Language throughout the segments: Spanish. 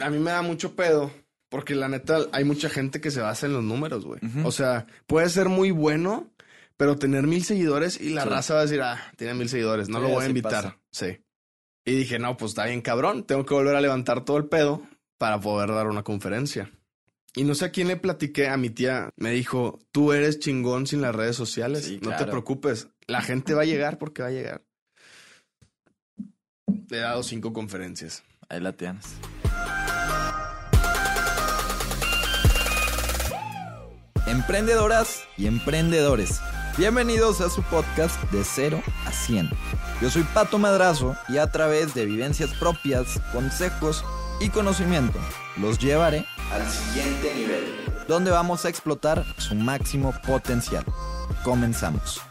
a mí me da mucho pedo porque la neta hay mucha gente que se basa en los números, güey. O sea, puede ser muy bueno, pero tener mil seguidores y la raza va a decir, ah, tiene mil seguidores, no lo voy a invitar. Sí. Y dije, no, pues está bien cabrón, tengo que volver a levantar todo el pedo para poder dar una conferencia. Y no sé a quién le platiqué, a mi tía me dijo, tú eres chingón sin las redes sociales, no te preocupes, la gente va a llegar porque va a llegar. Le he dado cinco conferencias. Ahí la tienes. Emprendedoras y emprendedores, bienvenidos a su podcast de 0 a 100. Yo soy Pato Madrazo y a través de vivencias propias, consejos y conocimiento los llevaré al siguiente nivel, donde vamos a explotar su máximo potencial. Comenzamos.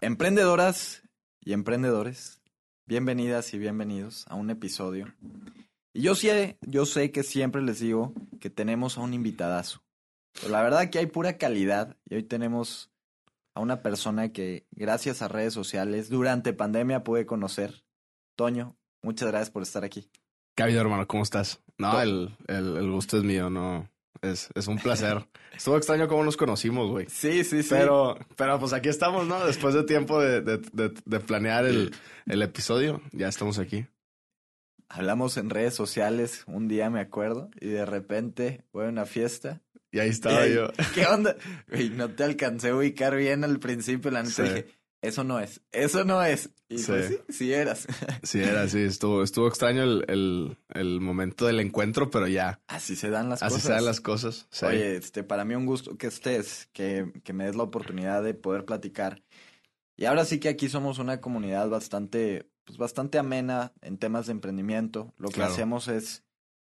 Emprendedoras y emprendedores, bienvenidas y bienvenidos a un episodio y yo sé, yo sé que siempre les digo que tenemos a un invitadazo. Pero la verdad que hay pura calidad y hoy tenemos a una persona que gracias a redes sociales durante pandemia pude conocer. Toño, muchas gracias por estar aquí. ¿Qué ha habido, hermano? ¿Cómo estás? No, el, el, gusto es mío, no. Es, es un placer. Estuvo extraño cómo nos conocimos, güey. Sí, sí, sí. Pero, pero pues aquí estamos, ¿no? Después de tiempo de, de, de planear el, el episodio, ya estamos aquí hablamos en redes sociales un día, me acuerdo, y de repente fue una fiesta. Y ahí estaba yo. ¿Qué onda? no te alcancé a ubicar bien al principio, la neta dije, eso no es, eso no es. Y sí. pues sí, sí eras. Sí eras, sí, estuvo, estuvo extraño el, el, el, momento del encuentro, pero ya. Así se dan las cosas. Así se dan las cosas. Oye, este, para mí un gusto que estés, que, que me des la oportunidad de poder platicar. Y ahora sí que aquí somos una comunidad bastante pues, bastante amena en temas de emprendimiento. Lo que hacemos es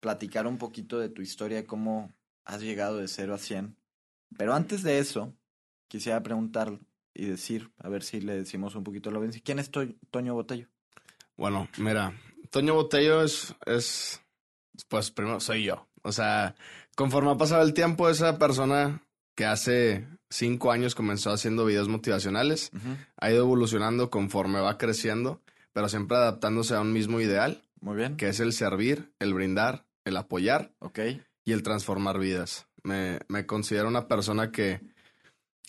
platicar un poquito de tu historia, cómo has llegado de 0 a 100. Pero antes de eso, quisiera preguntar y decir, a ver si le decimos un poquito lo ven. ¿Quién es Toño Botello? Bueno, mira, Toño Botello es, es, pues primero soy yo. O sea, conforme ha pasado el tiempo, esa persona que hace cinco años comenzó haciendo videos motivacionales, ha ido evolucionando conforme va creciendo pero siempre adaptándose a un mismo ideal. Muy bien. Que es el servir, el brindar, el apoyar. Ok. Y el transformar vidas. Me, me considero una persona que,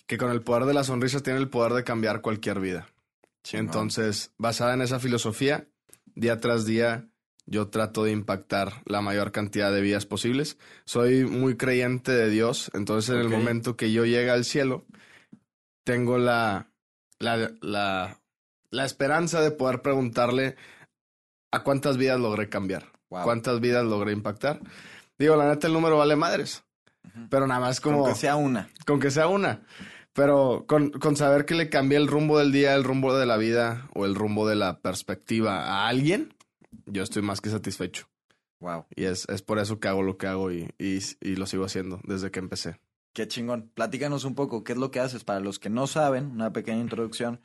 que con el poder de la sonrisa tiene el poder de cambiar cualquier vida. Entonces, basada en esa filosofía, día tras día yo trato de impactar la mayor cantidad de vidas posibles. Soy muy creyente de Dios, entonces en el momento que yo llegue al cielo, tengo la, la, la la esperanza de poder preguntarle a cuántas vidas logré cambiar, cuántas vidas logré impactar. Digo, la neta, el número vale madres, pero nada más como... Con que sea una. Con que sea una. Pero con, con saber que le cambié el rumbo del día, el rumbo de la vida o el rumbo de la perspectiva a alguien, yo estoy más que satisfecho. Wow. Y es, es por eso que hago lo que hago y, y, y, lo sigo haciendo desde que empecé. Qué chingón. Platícanos un poco, ¿qué es lo que haces? Para los que no saben, una pequeña introducción.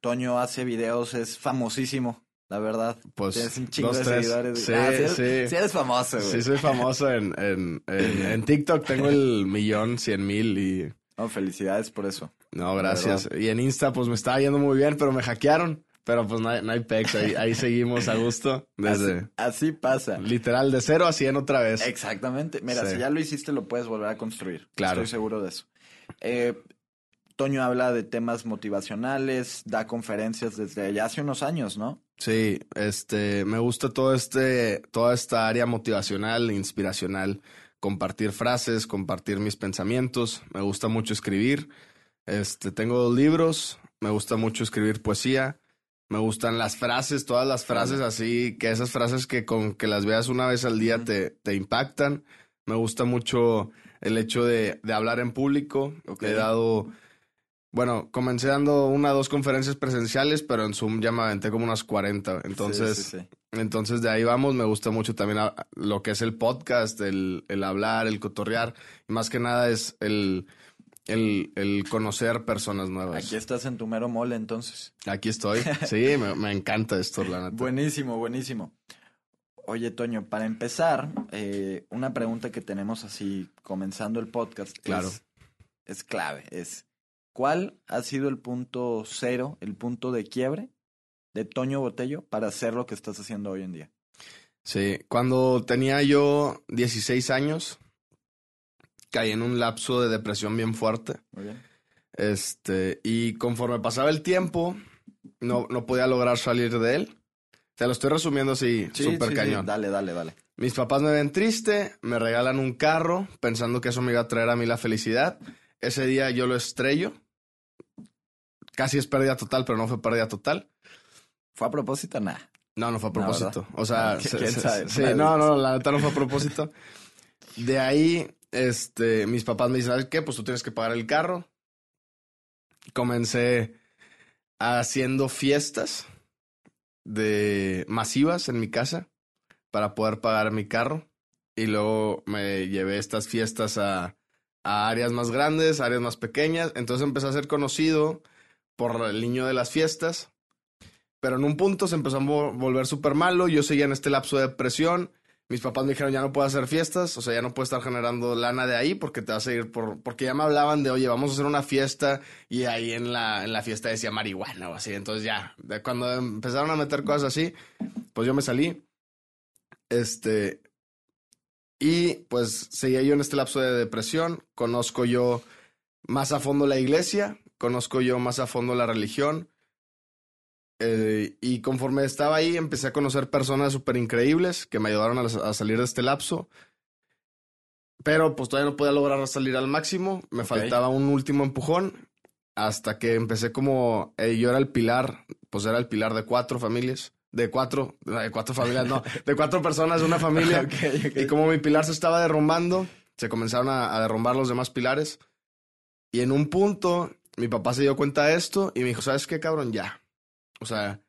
Toño hace videos, es famosísimo, la verdad. Pues Tienes un chingo de seguidores. Sí, ah, sí, sí. eres famoso, güey. Sí, soy famoso en, en, en, TikTok. Tengo el millón, cien mil y... No, felicidades por eso. No, gracias. Y en Insta, pues me estaba yendo muy bien, pero me hackearon. Pero pues no hay, no pex, ahí, seguimos a gusto. Desde, así, pasa. Literal, de cero a cien otra vez. Exactamente. Mira, si ya lo hiciste, lo puedes volver a construir. Claro. Estoy seguro de eso. Eh, Toño habla de temas motivacionales, da conferencias desde ya hace unos años, ¿no? Sí, este, me gusta todo este, toda esta área motivacional, inspiracional, compartir frases, compartir mis pensamientos, me gusta mucho escribir, este, tengo dos libros, me gusta mucho escribir poesía, me gustan las frases, todas las frases así, que esas frases que con que las veas una vez al día te, te impactan, me gusta mucho el hecho de, de hablar en público, he dado bueno, comencé dando una o dos conferencias presenciales, pero en Zoom ya me aventé como unas 40. Entonces, entonces de ahí vamos. Me gusta mucho también lo que es el podcast, el, el hablar, el cotorrear. Y más que nada es el, el, el, conocer personas nuevas. Aquí estás en tu mero mole, entonces. Aquí estoy. Sí, me, me, encanta esto, la neta. Buenísimo, buenísimo. Oye, Toño, para empezar, eh, una pregunta que tenemos así, comenzando el podcast, claro. es, es clave, es ¿Cuál ha sido el punto cero, el punto de quiebre de Toño Botello para hacer lo que estás haciendo hoy en día? Sí, cuando tenía yo 16 años, caí en un lapso de depresión bien fuerte. Muy bien. Este, y conforme pasaba el tiempo, no, no podía lograr salir de él. Te lo estoy resumiendo así, Sí, súper sí, sí. cañón. Dale, dale, dale. Mis papás me ven triste, me regalan un carro, pensando que eso me iba a traer a mí la felicidad. Ese día yo lo estrello. Casi es pérdida total, pero no fue pérdida total. ¿Fue a propósito? Nah. No, no fue a propósito. o sea, Ah, se- ¿quién se- sabe? sí, no, no, la neta no fue a propósito. De ahí, este, mis papás me dicen, ¿sabes qué? Pues tú tienes que pagar el carro. Comencé haciendo fiestas de masivas en mi casa para poder pagar mi carro. Y luego me llevé estas fiestas a, a áreas más grandes, áreas más pequeñas. Entonces empecé a ser conocido por el niño de las fiestas. Pero en un punto se empezó a vo- volver súper malo. Yo seguía en este lapso de depresión. Mis papás me dijeron, ya no puedo hacer fiestas. O sea, ya no puedo estar generando lana de ahí porque te vas a ir por... Porque ya me hablaban de, oye, vamos a hacer una fiesta. Y ahí en la, en la fiesta decía marihuana o así. Entonces ya, cuando empezaron a meter cosas así, pues yo me salí. Este... Y pues seguía yo en este lapso de depresión. Conozco yo más a fondo la iglesia. Conozco yo más a fondo la religión. Eh, y conforme estaba ahí, empecé a conocer personas súper increíbles que me ayudaron a, a salir de este lapso. Pero pues todavía no podía lograr salir al máximo. Me faltaba un último empujón. Hasta que empecé como... eh, yo era el pilar, pues era el pilar de cuatro familias. De cuatro, de cuatro familias, no. De cuatro personas, una familia. Y como mi pilar se estaba derrumbando, se comenzaron a, a derrumbar los demás pilares. Y en un punto, mi papá se dio cuenta de esto y me dijo, ¿sabes qué, cabrón? Ya. O sea,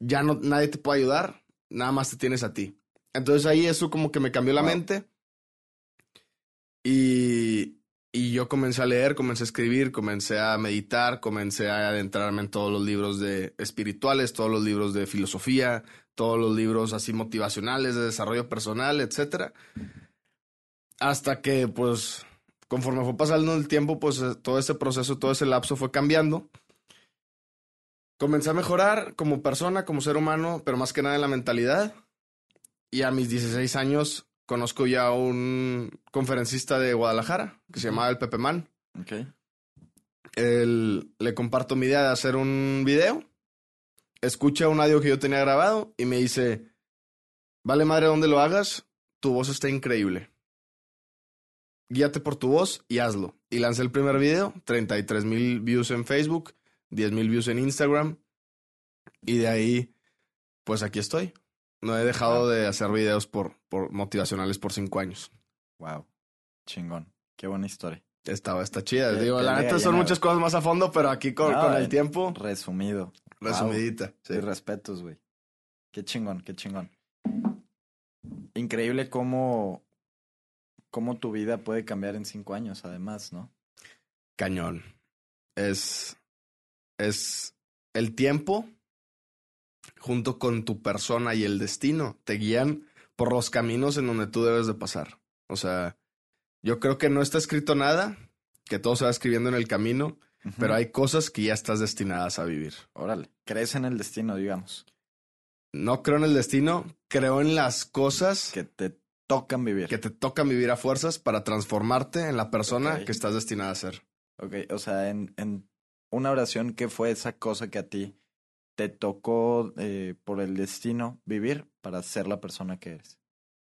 ya no, nadie te puede ayudar, nada más te tienes a ti. Entonces ahí eso como que me cambió la mente. Y, y yo comencé a leer, comencé a escribir, comencé a meditar, comencé a adentrarme en todos los libros de espirituales, todos los libros de filosofía, todos los libros así motivacionales de desarrollo personal, etcétera. Hasta que, pues, conforme fue pasando el tiempo, pues eh, todo ese proceso, todo ese lapso fue cambiando. Comencé a mejorar como persona, como ser humano, pero más que nada en la mentalidad. Y a mis 16 años conozco ya a un conferencista de Guadalajara que se llamaba el Pepe Man. Ok. Él- le comparto mi idea de hacer un video. Escucha un audio que yo tenía grabado y me dice, vale madre donde lo hagas, tu voz está increíble. Guíate por tu voz y hazlo. Y lancé el primer video, 33 mil views en Facebook, 10 mil views en Instagram. Y de ahí, pues aquí estoy. No he dejado de hacer videos por, por motivacionales por cinco años. Wow. Chingón. Qué buena historia. Está, está chida. Digo, la neta son muchas cosas más a fondo, pero aquí con, No, con el en- tiempo, Resumido. resumidita. sí. Sí, respetos, güey. Qué chingón, qué chingón. Increíble cómo, cómo tu vida puede cambiar en cinco años, además, ¿no? Cañón. Es. Es. El tiempo, junto con tu persona y el destino, te guían por los caminos en donde tú debes de pasar. O sea, yo creo que no está escrito nada, que todo se va escribiendo en el camino, pero hay cosas que ya estás destinadas a vivir. Órale. Crees en el destino, digamos. No creo en el destino, creo en las cosas Que te tocan vivir. que te tocan vivir a fuerzas para transformarte en la persona que estás destinada a ser. Ok, o sea, en, en una oración, ¿qué fue esa cosa que a ti te tocó eh, por el destino vivir para ser la persona que eres?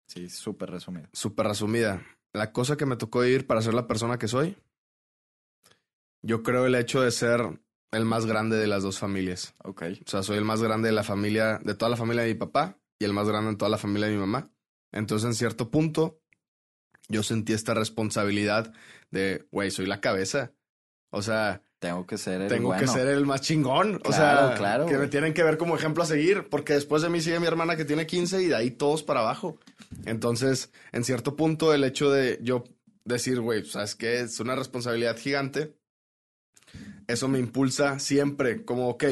Sí, súper resumido. Súper resumida. La cosa que me tocó vivir para ser la persona que soy, yo creo el hecho de ser el más grande de las dos familias. Ok, O sea, soy el más grande de la familia, de toda la familia de mi papá y el más grande en toda la familia de mi mamá. Entonces, en cierto punto, yo sentí esta responsabilidad de, güey, soy la cabeza. O sea, tengo que ser el tengo que bueno. ser el más chingón. o Claro, sea, claro, que me tienen que ver como ejemplo a seguir, porque después de mí sigue mi hermana que tiene 15 y de ahí todos para abajo. Entonces, en cierto punto, el hecho de yo decir, güey, ¿sabes qué? Es una responsabilidad gigante. Eso me impulsa siempre, como, ok,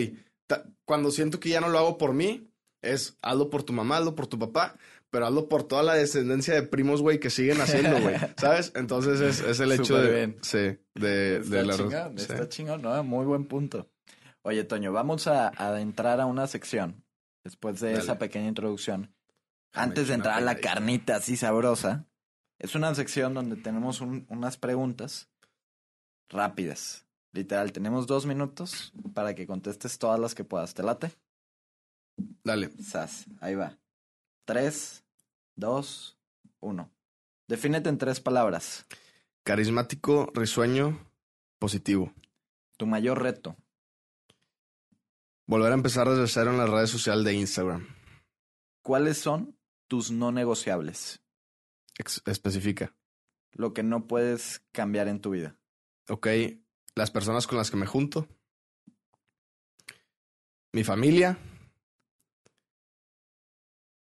cuando siento que ya no lo hago por mí, es hazlo por tu mamá, hazlo por tu papá, pero hazlo por toda la descendencia de primos, güey, que siguen haciendo, güey, ¿sabes? Entonces es, es el hecho Súper de... bien. Sí, de, Está de la... chingón, sí. está chingón, ¿no? Muy buen punto. Oye, Toño, vamos a, entrar a una sección después de Dale. esa pequeña introducción Antes de entrar a la carnita así sabrosa, es una sección donde tenemos unas preguntas rápidas. Literal, tenemos dos minutos para que contestes todas las que puedas. ¿Te late? Dale. Sas, ahí va. Tres, dos, uno. Defínete en tres palabras. Carismático, risueño, positivo. Tu mayor reto. Volver a empezar desde cero en las redes sociales de Instagram. ¿Cuáles son tus no negociables? especifica. Lo que no puedes cambiar en tu vida. Ok, las personas con las que me junto. Mi familia.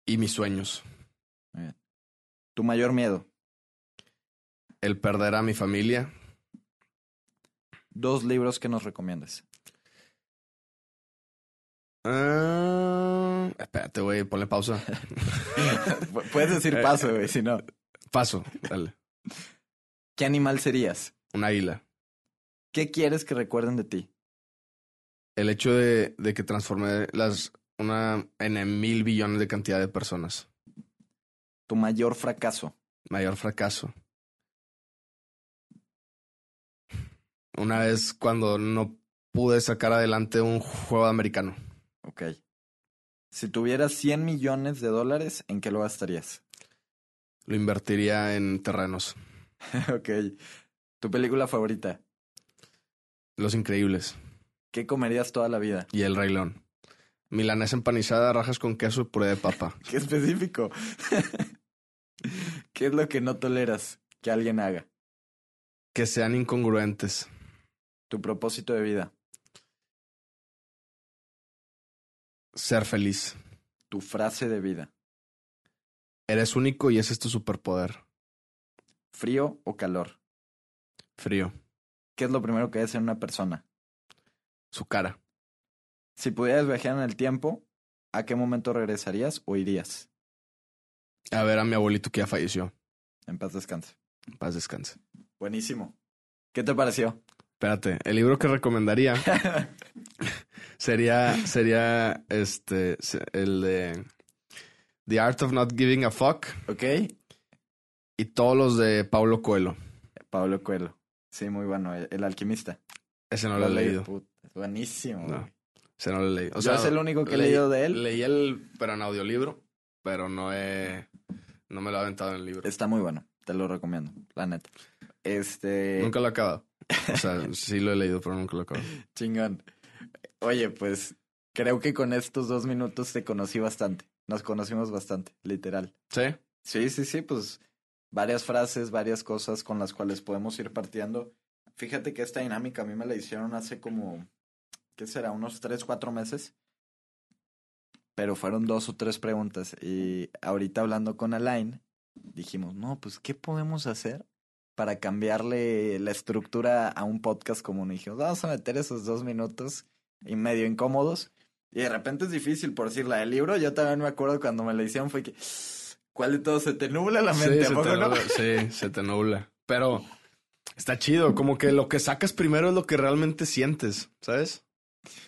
Y mis sueños. Tu mayor miedo. El perder a mi familia. Dos libros que nos recomiendas. Ah, espérate, güey, ponle pausa. Puedes decir eh, paso, güey, si no. Paso, dale. ¿Qué animal serías? Un águila. ¿Qué quieres que recuerden de ti? El hecho de, de que transformé las una en mil billones de cantidad de personas. Tu mayor fracaso. Mayor fracaso. Una vez cuando no pude sacar adelante un juego americano. Ok. Si tuvieras 100 millones de dólares, ¿en qué lo gastarías? Lo invertiría en terrenos. ok. ¿Tu película favorita? Los Increíbles. ¿Qué comerías toda la vida? Y El Rey León. Milanesa empanizada, rajas con queso y puré de papa. Qué específico. ¿Qué es lo que no toleras que alguien haga? Que sean incongruentes. Tu propósito de vida. Ser feliz. Tu frase de vida. Eres único y ese es tu superpoder. ¿Frío o calor? Frío. ¿Qué es lo primero que ves en una persona? Su cara. Si pudieras viajar en el tiempo, ¿a qué momento regresarías o irías? A ver a mi abuelito que ya falleció. En paz descanse. En paz descanse. Buenísimo. ¿Qué te pareció? Espérate, el libro que recomendaría sería, sería este, el de The Art of Not Giving a Fuck. Ok. Y todos los de Pablo Coelho. Pablo Coelho. Sí, muy bueno. El, alquimista. Ese no lo, he leído. es buenísimo. No, ese no lo he leído. O sea, es el único que he leído de él. Leí el, pero en audiolibro, pero no he, no me lo he aventado en el libro. Está muy bueno. Te lo recomiendo, la neta. Este. Nunca lo he acabado. O sea, sí lo he leído, pero nunca lo he acabado. Chingón. Oye, pues creo que con estos dos minutos te conocí bastante. Nos conocimos bastante, literal. ¿Sí? Sí, sí, sí, pues varias frases, varias cosas con las cuales podemos ir partiendo. Fíjate que esta dinámica a mí me la hicieron hace como, ¿qué será? Unos tres, cuatro meses. Pero fueron dos o tres preguntas. Y ahorita hablando con Alain, dijimos, no, pues, ¿qué podemos hacer para cambiarle la estructura a un podcast común. Y dijimos, vamos a meter esos dos minutos y medio incómodos. Y de repente es difícil, por decir, la del libro. Yo también me acuerdo cuando me la hicieron, fue que, ¿cuál de todos se te nubla la mente? Sí, se te, nubla, sí se te nubla. Pero está chido, como que lo que sacas primero es lo que realmente sientes, ¿sabes?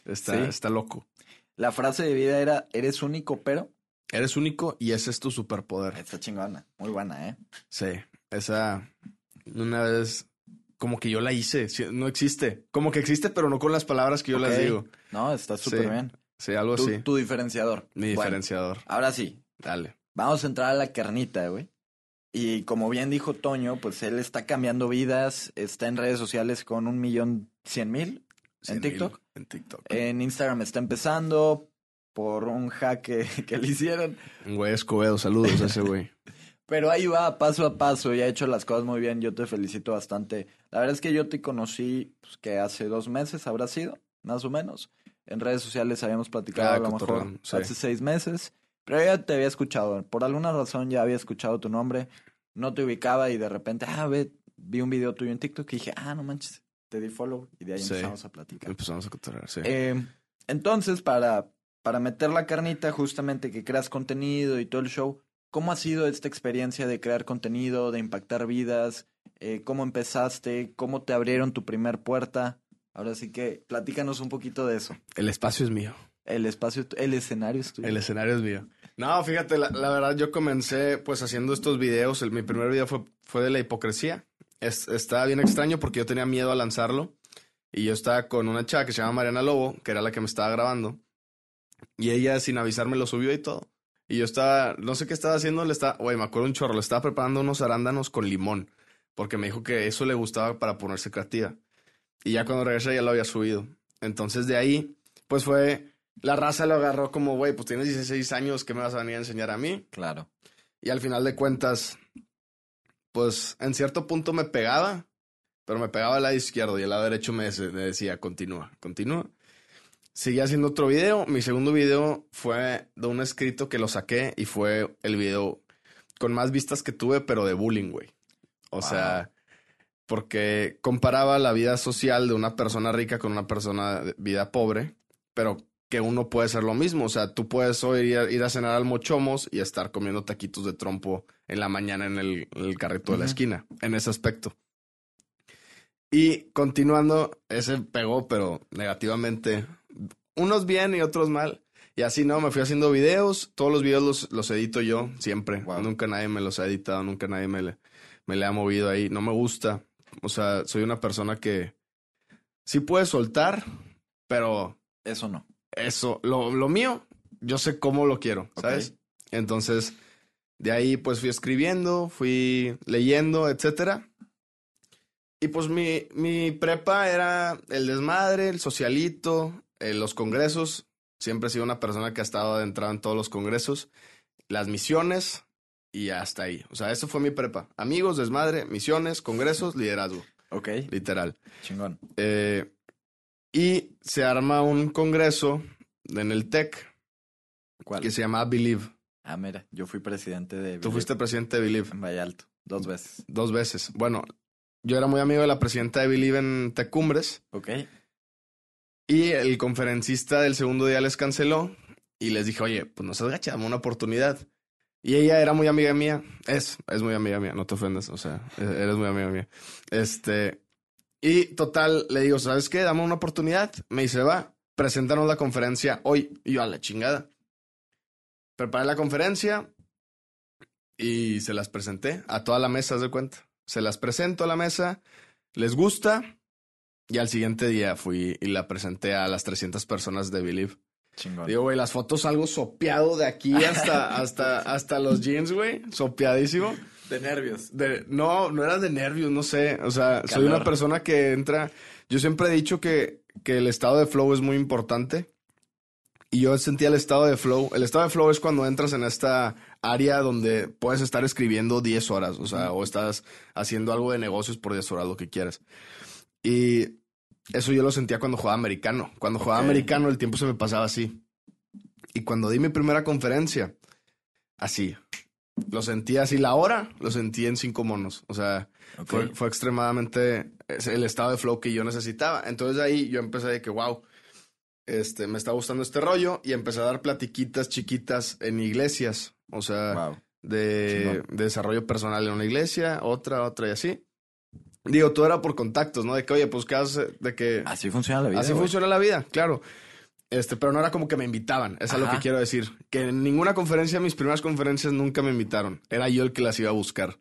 Está, está loco. La frase de vida era, eres único, pero... Eres único y ese es tu superpoder. Está chingona, muy buena, ¿eh? Sí, esa una vez como que yo la hice, no existe. Como que existe, pero no con las palabras que yo las digo. No, está súper bien. Sí, algo así. Tu diferenciador. Mi diferenciador. Ahora sí. Dale. Vamos a entrar a la carnita, güey. Y como bien dijo Toño, pues él está cambiando vidas, está en redes sociales con un millón cien mil en TikTok. en TikTok. En Instagram está empezando por un hack que, que le hicieron. Un güey Escobedo, saludos a ese güey. Pero ahí va, paso a paso, y ha hecho las cosas muy bien, yo te felicito bastante. La verdad es que yo te conocí, pues, que hace dos meses habrá sido, más o menos. En redes sociales habíamos platicado ah, a lo mejor hace seis meses, pero ya te había escuchado. Por alguna razón ya había escuchado tu nombre, no te ubicaba y de repente, ah, ve, vi un video tuyo en TikTok y dije, ah, no manches, te di follow y de ahí empezamos a platicar. Empezamos a cotorrear, sí. Eh, entonces, para, para meter la carnita, justamente que creas contenido y todo el show, ¿Cómo ha sido esta experiencia de crear contenido, de impactar vidas? Eh, ¿Cómo empezaste? ¿Cómo te abrieron tu primer puerta? Ahora sí que platícanos un poquito de eso. El espacio es mío. El espacio, el escenario es tuyo. El escenario es mío. No, fíjate, la, verdad yo comencé pues haciendo estos videos. mi primer video fue, fue de la hipocresía. Estaba bien extraño porque yo tenía miedo a lanzarlo. Y yo estaba con una chava que se llama Mariana Lobo, que era la que me estaba grabando. Y ella sin avisarme lo subió y todo. Y yo estaba, no sé qué estaba haciendo, le estaba, güey, me acuerdo un chorro, le estaba preparando unos arándanos con limón, porque me dijo que eso le gustaba para ponerse creativa. Y ya cuando regresé ya lo había subido. Entonces de ahí, pues fue, la raza lo agarró como, güey, pues tienes 16 años, ¿qué me vas a venir a enseñar a mí? Claro. Y al final de cuentas, pues en cierto punto me pegaba, pero me pegaba al lado izquierdo y al lado derecho me, me decía, continúa, continúa. Seguí haciendo otro video. Mi segundo video fue de un escrito que lo saqué y fue el video con más vistas que tuve, pero de bullying, güey. O sea, porque comparaba la vida social de una persona rica con una persona de vida pobre, pero que uno puede ser lo mismo. O sea, tú puedes hoy ir a, cenar al Mochomos y estar comiendo taquitos de trompo en la mañana en el, carrito de la esquina, en ese aspecto. Y continuando, ese pegó, pero negativamente. Unos bien y otros mal. Y así no, me fui haciendo videos. Todos los videos los, edito yo, siempre. Nunca nadie me los ha editado, nunca nadie me le, me le ha movido ahí. No me gusta. O sea, soy una persona que sí puede soltar, pero. Eso no. Eso, lo, lo mío, yo sé cómo lo quiero, ¿sabes? Entonces, de ahí pues fui escribiendo, fui leyendo, etcétera. Y pues mi, mi prepa era el desmadre, el socialito, eh, los congresos. Siempre he sido una persona que ha estado adentrada en todos los congresos, las misiones y hasta ahí. O sea, eso fue mi prepa. Amigos, desmadre, misiones, congresos, liderazgo. Ok. Literal. Chingón. Eh, y se arma un congreso en el TEC. ¿Cuál? Que se llama Believe. Ah, mira, yo fui presidente de Believe. Tú fuiste presidente de Believe. En Vallalto, dos veces. Dos veces. Bueno, yo era muy amigo de la presidenta de Believe en Tecumbres. Ok. Y el conferencista del segundo día les canceló y les dije, oye, pues no se agacha, dame una oportunidad. Y ella era muy amiga mía. Es, es muy amiga mía, no te ofendas, o sea, e-, eres muy amiga mía. Este, y total, le digo, ¿sabes qué? Dame una oportunidad. Me dice, va, preséntanos la conferencia hoy. Y yo, a la chingada. Preparé la conferencia y se las presenté a toda la mesa, de cuenta se las presento a la mesa, les gusta y al siguiente día fui y la presenté a las 300 personas de Believe. Chingón. Digo, güey, las fotos algo sopeado de aquí hasta, hasta, hasta los jeans, güey. Sopeadísimo. De nervios. De, no, no era de nervios, no sé. O sea, soy una persona que entra. Yo siempre he dicho que, que el estado de flow es muy importante. Y yo sentía el estado de flow. El estado de flow es cuando entras en esta área donde puedes estar escribiendo 10 horas, o sea, o estás haciendo algo de negocios por 10 horas, lo que quieras. Y eso yo lo sentía cuando jugaba americano. Cuando jugaba americano el tiempo se me pasaba así. Y cuando di mi primera conferencia, así. Lo sentí así. La hora lo sentí en cinco monos. O sea, fue, fue, extremadamente el estado de flow que yo necesitaba. Entonces ahí yo empecé de que, wow, este, me está gustando este rollo y empecé a dar platiquitas chiquitas en iglesias, o sea, de, desarrollo personal en una iglesia, otra, otra y así. Digo, todo era por contactos, ¿no? De que, oye, pues, ¿qué haces? De que... Así funciona la vida. Así funciona la vida, claro. Este, pero no era como que me invitaban, eso es lo que quiero decir. Que en ninguna conferencia, mis primeras conferencias nunca me invitaron. Era yo el que las iba a buscar.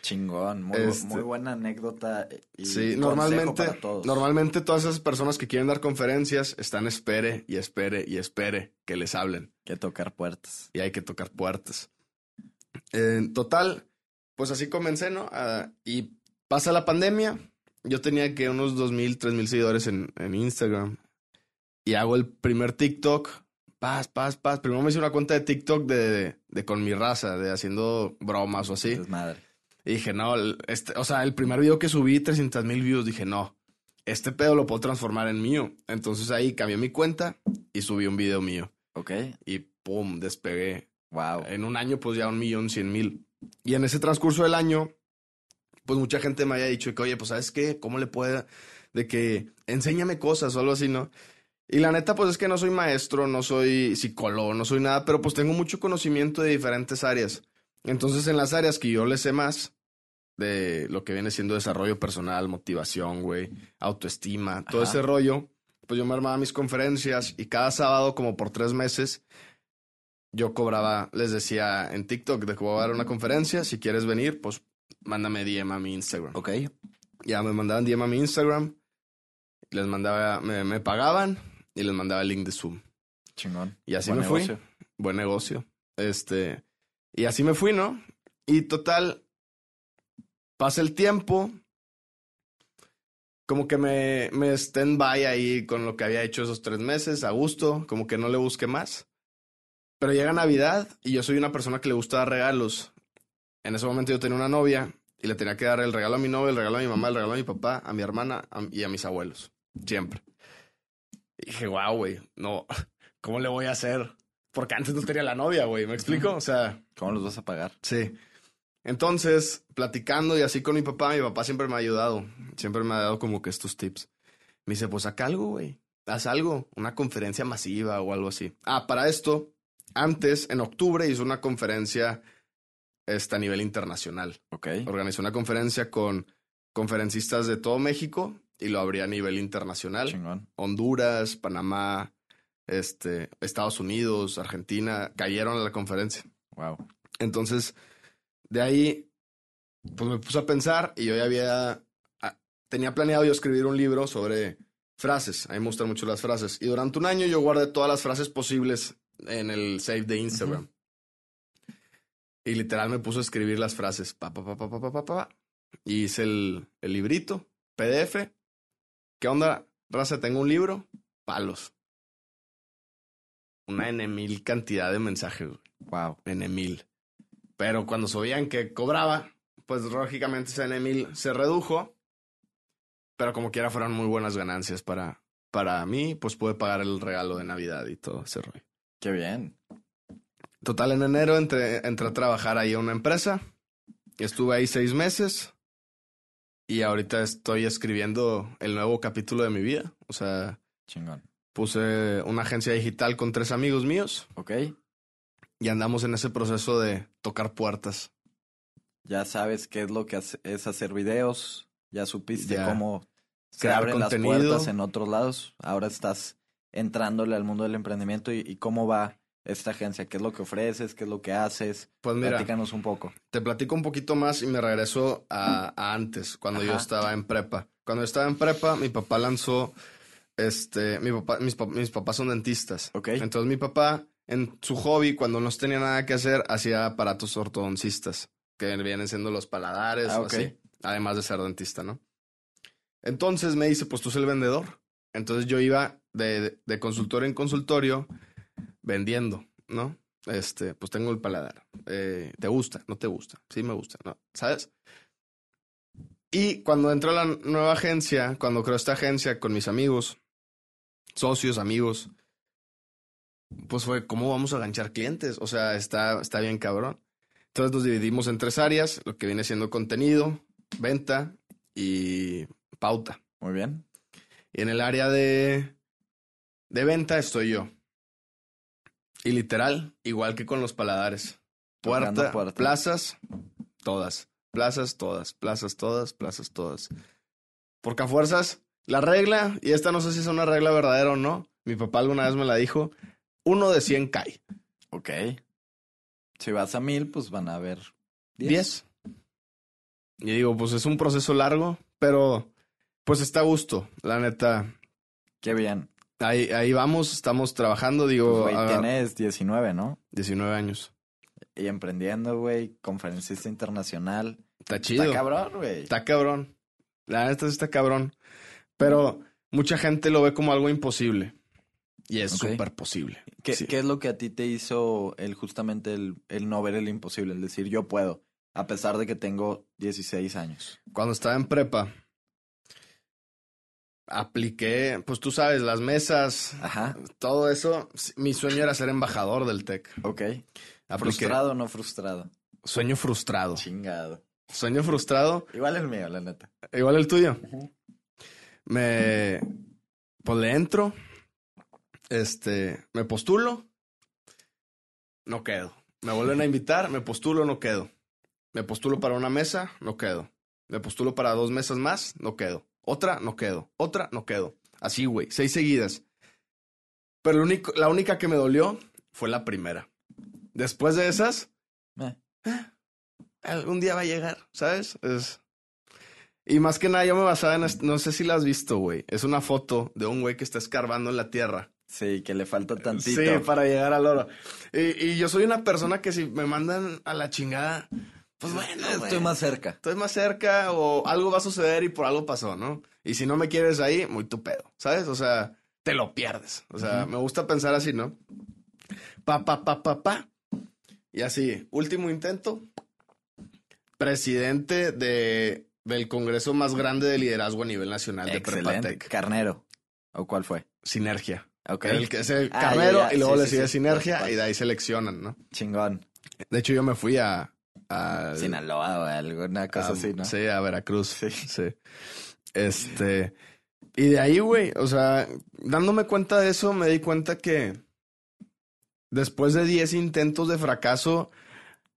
Chingón, muy, este, buena anécdota. Y sí, normalmente, normalmente todas esas personas que quieren dar conferencias están espere y espere y espere que les hablen. Que tocar puertas. Y hay que tocar puertas. En total, pues así comencé, ¿no? Ah, y pasa la pandemia. Yo tenía que unos dos mil, tres mil seguidores en, en Instagram. Y hago el primer TikTok. Paz, paz, paz. Primero me hice una cuenta de TikTok de, de, con mi raza, de haciendo bromas o así. madre. Y dije, no, este, o sea, el primer video que subí, 300 mil views, dije, no, este pedo lo puedo transformar en mío. Entonces ahí cambié mi cuenta y subí un video mío. Ok. Y pum, despegué. Wow. En un año, pues ya un millón cien mil. Y en ese transcurso del año, pues mucha gente me haya dicho que, oye, pues sabes qué, ¿cómo le puede? De que enséñame cosas o algo así, ¿no? Y la neta, pues es que no soy maestro, no soy psicólogo, no soy nada, pero pues tengo mucho conocimiento de diferentes áreas. Entonces, en las áreas que yo le sé más, de lo que viene siendo desarrollo personal, motivación, güey, autoestima, todo ese rollo, pues yo me armaba mis conferencias y cada sábado, como por tres meses, yo cobraba, les decía en TikTok de que voy a dar una conferencia, si quieres venir, pues mándame DM a mi Instagram. Ok. Ya me mandaban DM a mi Instagram, les mandaba, me, me pagaban y les mandaba el link de Zoom. Chingón. Y así Buen me fui. Buen negocio. Este, y así me fui, ¿no? Y total, pasa el tiempo, como que me, me stand by ahí con lo que había hecho esos tres meses, a gusto, como que no le busqué más. Pero llega Navidad y yo soy una persona que le gusta dar regalos. En ese momento yo tenía una novia y le tenía que dar el regalo a mi novia, el regalo a mi mamá, el regalo a mi papá, a mi hermana a- y a mis abuelos. Siempre. Y dije, wow, güey, no, ¿cómo le voy a hacer? Porque antes no tenía la novia, güey, ¿me explico? O sea, ¿Cómo los vas a pagar? sí. Entonces, platicando y así con mi papá, mi papá siempre me ha ayudado. Siempre me ha dado como que estos tips. Me dice, pues saca algo, güey. Haz algo, una conferencia masiva o algo así. Ah, para esto, antes, en octubre, hizo una conferencia este, a nivel internacional. Ok. Organizó una conferencia con conferencistas de todo México y lo abría a nivel internacional. Chingón. Honduras, Panamá, este, Estados Unidos, Argentina, cayeron a la conferencia. Wow. Entonces, de ahí, pues me puse a pensar y yo ya había, ah, tenía planeado yo escribir un libro sobre frases. A mí me gustan mucho las frases. Y durante un año yo guardé todas las frases posibles en el save de Instagram. Y literal me puse a escribir las frases. Pa, pa, pa, pa, pa, pa, pa, pa. Y hice el, el librito, PDF. ¿Qué onda, raza? Tengo un libro. Palos. Una N mil cantidad de mensajes. Wow. N mil. Pero cuando sabían que cobraba, pues lógicamente ese N mil se redujo. Pero como quiera fueron muy buenas ganancias para, para mí, pues pude pagar el regalo de Navidad y todo ese rollo. Qué bien. Total, en enero entré, entré a trabajar ahí a una empresa. Estuve ahí seis meses. Y ahorita estoy escribiendo el nuevo capítulo de mi vida. O sea, Chingón. puse una agencia digital con tres amigos míos. Ok. Y andamos en ese proceso de tocar puertas. Ya sabes qué es lo que es hacer videos. Ya supiste Ya. cómo se Crear abren contenido. las puertas en otros lados. Ahora estás entrándole al mundo del emprendimiento y, y cómo va esta agencia. ¿Qué es lo que ofreces? ¿Qué es lo que haces? Pues mira, Platícanos un poco. te platico un poquito más y me regreso a, a antes, cuando yo estaba en prepa. Cuando yo estaba en prepa, mi papá lanzó, este, mi papá, mis, pap- mis papás son dentistas. Ok. Entonces mi papá, en su hobby, cuando no tenía nada que hacer, hacía aparatos ortodoncistas, que vienen siendo los paladares Ah, o ok. así, además de ser dentista, ¿no? Entonces me dice, pues tú eres el vendedor. Entonces yo iba de, de- de consultorio en consultorio vendiendo, ¿no? Este, pues tengo el paladar. Eh, ¿Te gusta? ¿No te gusta? Sí, me gusta, ¿no? ¿Sabes? Y cuando entró la nueva agencia, cuando creó esta agencia con mis amigos, socios, amigos, pues fue, ¿cómo vamos a ganchar clientes? O sea, está, está bien cabrón. Entonces nos dividimos en tres áreas, lo que viene siendo contenido, venta y pauta. Muy bien. Y en el área de, de venta estoy yo. Y literal, igual que con los paladares. Puerta, puertas. plazas, todas. Plazas, todas. Plazas, todas. Plazas, todas. Porque a fuerzas, la regla, y esta no sé si es una regla verdadera o no, mi papá alguna vez me la dijo, uno de 100 cae. Ok. Si vas a mil, pues van a haber diez. 10. Y digo, pues es un proceso largo, pero pues está a gusto, la neta. Qué bien. Ahí, ahí vamos, estamos trabajando, Pues, digo, güey, a- tienes 19, ¿no? 19 años. Y emprendiendo, güey, conferencista internacional. Está chido. Está cabrón, güey. Está cabrón. La neta está cabrón. Pero mucha gente lo ve como algo imposible. Y es Ok. súper posible. ¿Qué, Sí. qué es lo que a ti te hizo el justamente el, el no ver el imposible? El decir, yo puedo, a pesar de que tengo 16 años. Cuando estaba en prepa, apliqué, pues tú sabes, las mesas, Ajá, todo eso. Mi sueño era ser embajador del TEC. ok. Apliqué. ¿Frustrado o no frustrado? Sueño frustrado. Chingado. Sueño frustrado. Igual el mío, la neta. Igual el tuyo. Me. Pues le entro. Este. Me postulo. No quedo. Me vuelven a invitar. Me postulo, no quedo. Me postulo para una mesa, no quedo. Me postulo para dos mesas más, no quedo. Otra, no quedo. Otra, no quedo. Así, güey, seis seguidas. Pero lo único, la única que me dolió fue la primera. Después de esas, Eh. algún día va a llegar, ¿sabes? Es... Y más que nada, yo me basaba en, no sé si la has visto, güey. Es una foto de un güey que está escarbando en la tierra. Sí, que le falta tantito. Sí, para llegar al oro. Y, y yo soy una persona que si me mandan a la chingada, pues bueno, Estoy más cerca. estoy más cerca o algo va a suceder y por algo pasó, ¿no? Y si no me quieres ahí, muy tu pedo, ¿sabes? O sea, te lo pierdes. O sea, me gusta pensar así, ¿no? Pa, pa, pa, pa, pa. Y así, último intento. Presidente de, del Congreso más grande de liderazgo a nivel nacional de Excelente. Prepatec. Carnero. ¿O cuál fue? Sinergia. Ok. El que es el Ah, carnero ya, ya. y luego Sí, le sigue sí. Sinergia y de ahí seleccionan, ¿no? Chingón. De hecho, yo me fui a. a Sinaloa o alguna cosa a- así, ¿no? Sí, a Veracruz. Sí. Sí. Este. Y de ahí, güey, o sea, dándome cuenta de eso, me di cuenta que después de 10 intentos de fracaso,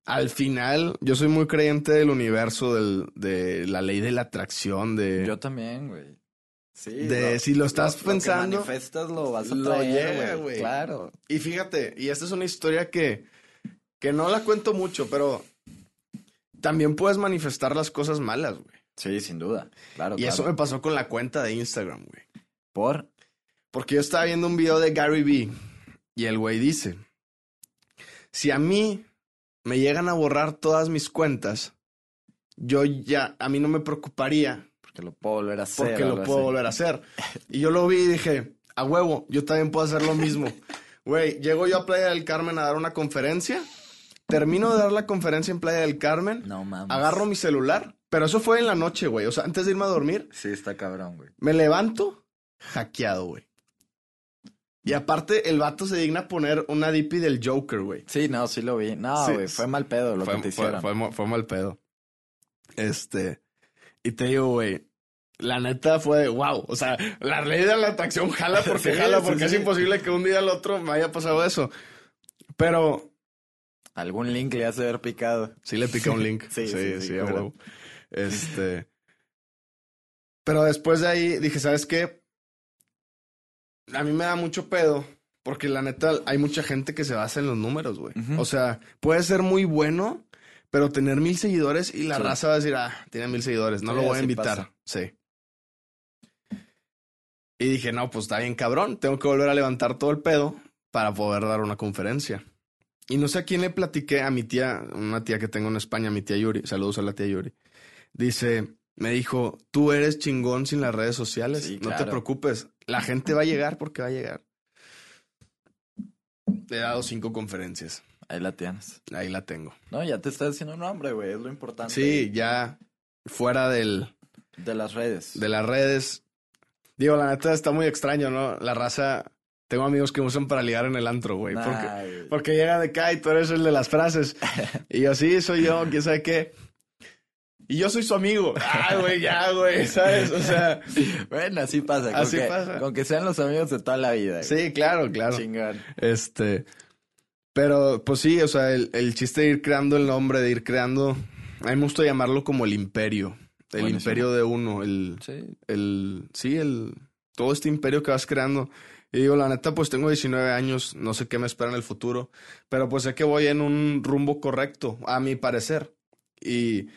al final, yo soy muy creyente del universo, del, de la ley de la atracción, de. Yo también, güey. Sí. De si lo estás pensando, Lo que manifestas lo vas a traer, güey. Claro. Y fíjate, y esta es una historia que, que no la cuento mucho, pero también puedes manifestar las cosas malas, güey. Sí, sin duda. Claro, Y claro. eso me pasó con la cuenta de Instagram, güey. Por. Porque yo estaba viendo un video de Gary Vee y el güey dice, si a mí me llegan a borrar todas mis cuentas, yo ya, a mí no me preocuparía Porque lo puedo volver a hacer. porque lo puedo así. volver a hacer. Y yo lo vi y dije, a huevo, yo también puedo hacer lo mismo. Güey, llego yo a Playa del Carmen a dar una conferencia, termino de dar la conferencia en Playa del Carmen, No mames. agarro mi celular, pero eso fue en la noche, güey, o sea, antes de irme a dormir, Sí, está cabrón, güey. me levanto hackeado, güey. Y aparte, el vato se digna poner una DP del Joker, güey. Sí, no, sí lo vi. No, Sí, güey, fue mal pedo lo fue, que te fue- hicieron. fue fue mal pedo. Este. Y te digo, güey. La neta fue wow. O sea, la ley de la atracción jala porque Sí, jala, sí, porque es sí. imposible que un día al otro me haya pasado eso. Pero Algún link le hace haber picado. sí le pica un link. Sí, sí, sí, claro. huevo. Este. Pero después de ahí dije, ¿sabes qué? A mí me da mucho pedo. Porque la neta, hay mucha gente que se basa en los números, güey. O sea, puede ser muy bueno, pero tener mil seguidores y la Sí. raza va a decir, ah, tiene mil seguidores, no Sí, lo voy a invitar. pasa. Sí. Y dije, no, pues está bien cabrón, tengo que volver a levantar todo el pedo para poder dar una conferencia. Y no sé a quién le platiqué, a mi tía, una tía que tengo en España, mi tía Yuri, saludos a la tía Yuri. Dice, me dijo, tú eres chingón sin las redes sociales, Sí, no te preocupes, la gente va a llegar porque va a llegar. He dado cinco conferencias, Ahí la tienes. ahí la tengo. No, ya te estás diciendo un nombre, güey. Es lo importante. Sí, ya fuera del, De las redes. de las redes. Digo, la neta está muy extraño, ¿no? La raza. Tengo amigos que me usan para ligar en el antro, güey. Nah, porque, güey. porque llega de acá y tú eres el de las frases. y yo, sí, soy yo, quién sabe qué. Y yo soy su amigo. Ah, güey, ya, güey, ¿sabes? O sea, Bueno, así pasa. Con Así que, pasa. Con que sean los amigos de toda la vida. güey. sí, claro, claro. Chingón. Este. Pero, pues sí, o sea, el, el chiste de ir creando el nombre, de ir creando. A mí me gusta llamarlo como el imperio. El Buenísimo. imperio de uno. El, Sí. el, sí, el, todo este imperio que vas creando. Y digo, la neta, pues tengo 19 años, no sé qué me espera en el futuro, pero pues sé que voy en un rumbo correcto, a mi parecer. Y,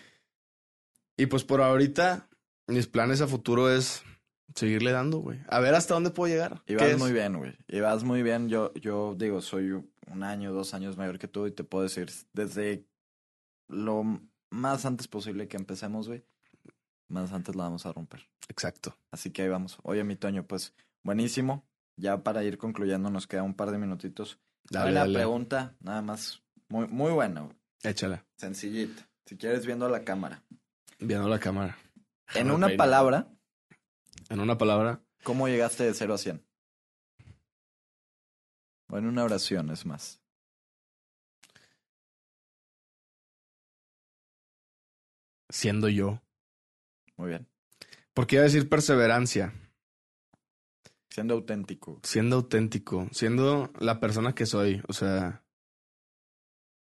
y pues por ahorita, mis planes a futuro es seguirle dando, güey. A ver hasta dónde puedo llegar. Y ¿Qué vas muy bien, güey. Y vas muy bien. Yo, yo digo, soy un año, dos años mayor que tú y te puedo decir, desde lo más antes posible que empecemos, güey, más antes la vamos a romper. Exacto. Así que ahí vamos. Oye, mi Toño, pues buenísimo. Ya para ir concluyendo nos queda un par de minutitos. Dale, Buena dale. pregunta, nada más. Muy, muy buena. Échala. Sencillita. Si quieres viendo la cámara. Viendo la cámara. En una palabra, En una palabra, ¿cómo llegaste de 0 a 100? O en una oración, es más. siendo yo. Muy bien. Porque iba a decir perseverancia, Siendo auténtico. siendo auténtico, siendo la persona que soy. O sea,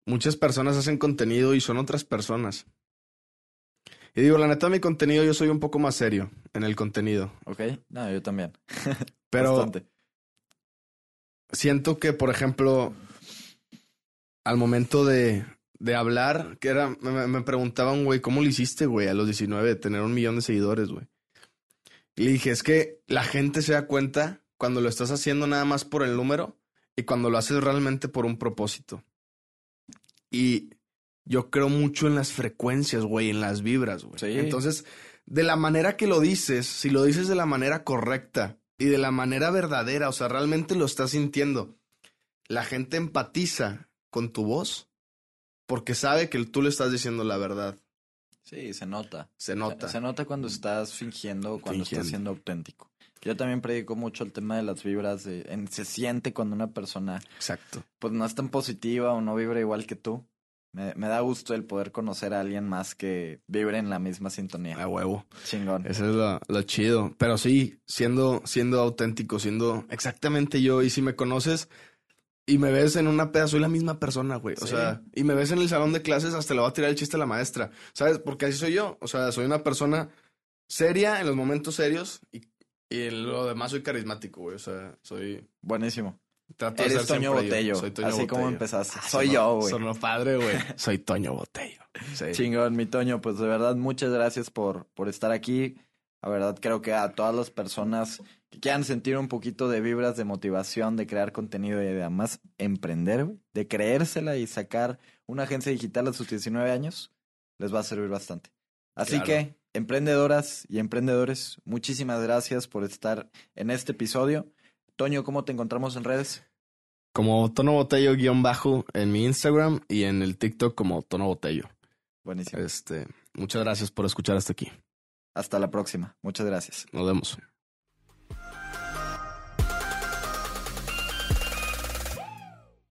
muchas personas hacen contenido y son otras personas. Y digo, la neta, mi contenido, yo soy un poco más serio en el contenido. Ok, no, yo también. Pero Bastante. siento que, por ejemplo, al momento de, de hablar, que era, me, me preguntaban, güey, ¿cómo lo hiciste, güey, a los 19 de tener un millón de seguidores, güey? Le dije, es que la gente se da cuenta cuando lo estás haciendo nada más por el número y cuando lo haces realmente por un propósito. Y yo creo mucho en las frecuencias, güey, en las vibras, güey. Sí. Entonces, de la manera que lo dices, si lo dices de la manera correcta y de la manera verdadera, o sea, realmente lo estás sintiendo, la gente empatiza con tu voz porque sabe que tú le estás diciendo la verdad. Sí, se nota. Se nota. Se, se nota cuando estás fingiendo o cuando Fingiendo. estás siendo auténtico. Yo también predico mucho el tema de las vibras. De, en- se siente cuando una persona Exacto. pues no es tan positiva o no vibra igual que tú. Me, me da gusto el poder conocer a alguien más que vibre en la misma sintonía. A huevo. Chingón. Eso es lo, lo chido. Pero sí, siendo, siendo auténtico, siendo exactamente yo. Y si me conoces y me ves en una peda, soy la misma persona, güey. O Sí. sea, y me ves en el salón de clases, hasta le voy a tirar el chiste a la maestra. ¿Sabes? Porque así soy yo. O sea, soy una persona seria en los momentos serios y, y en lo demás soy carismático, güey. O sea, soy. Buenísimo. Trato de Eres ser Toño. Botello. Soy Toño así como empezaste. Ah, Soy sonó- yo, güey. Sonó padre, güey. Soy Toño Botello. Sí. Chingón, mi Toño. Pues de verdad, muchas gracias por, por estar aquí. La verdad, creo que a todas las personas que quieran sentir un poquito de vibras de motivación, de crear contenido y además emprender, de creérsela y sacar una agencia digital a sus 19 años, les va a servir bastante. Así Claro. que, emprendedoras y emprendedores, muchísimas gracias por estar en este episodio. Toño, ¿cómo te encontramos en redes? Como Tono Botello guion bajo en mi Instagram y en el TikTok como Tono Botello. Buenísimo. Este, muchas gracias por escuchar hasta aquí. Hasta la próxima. Muchas gracias. Nos vemos.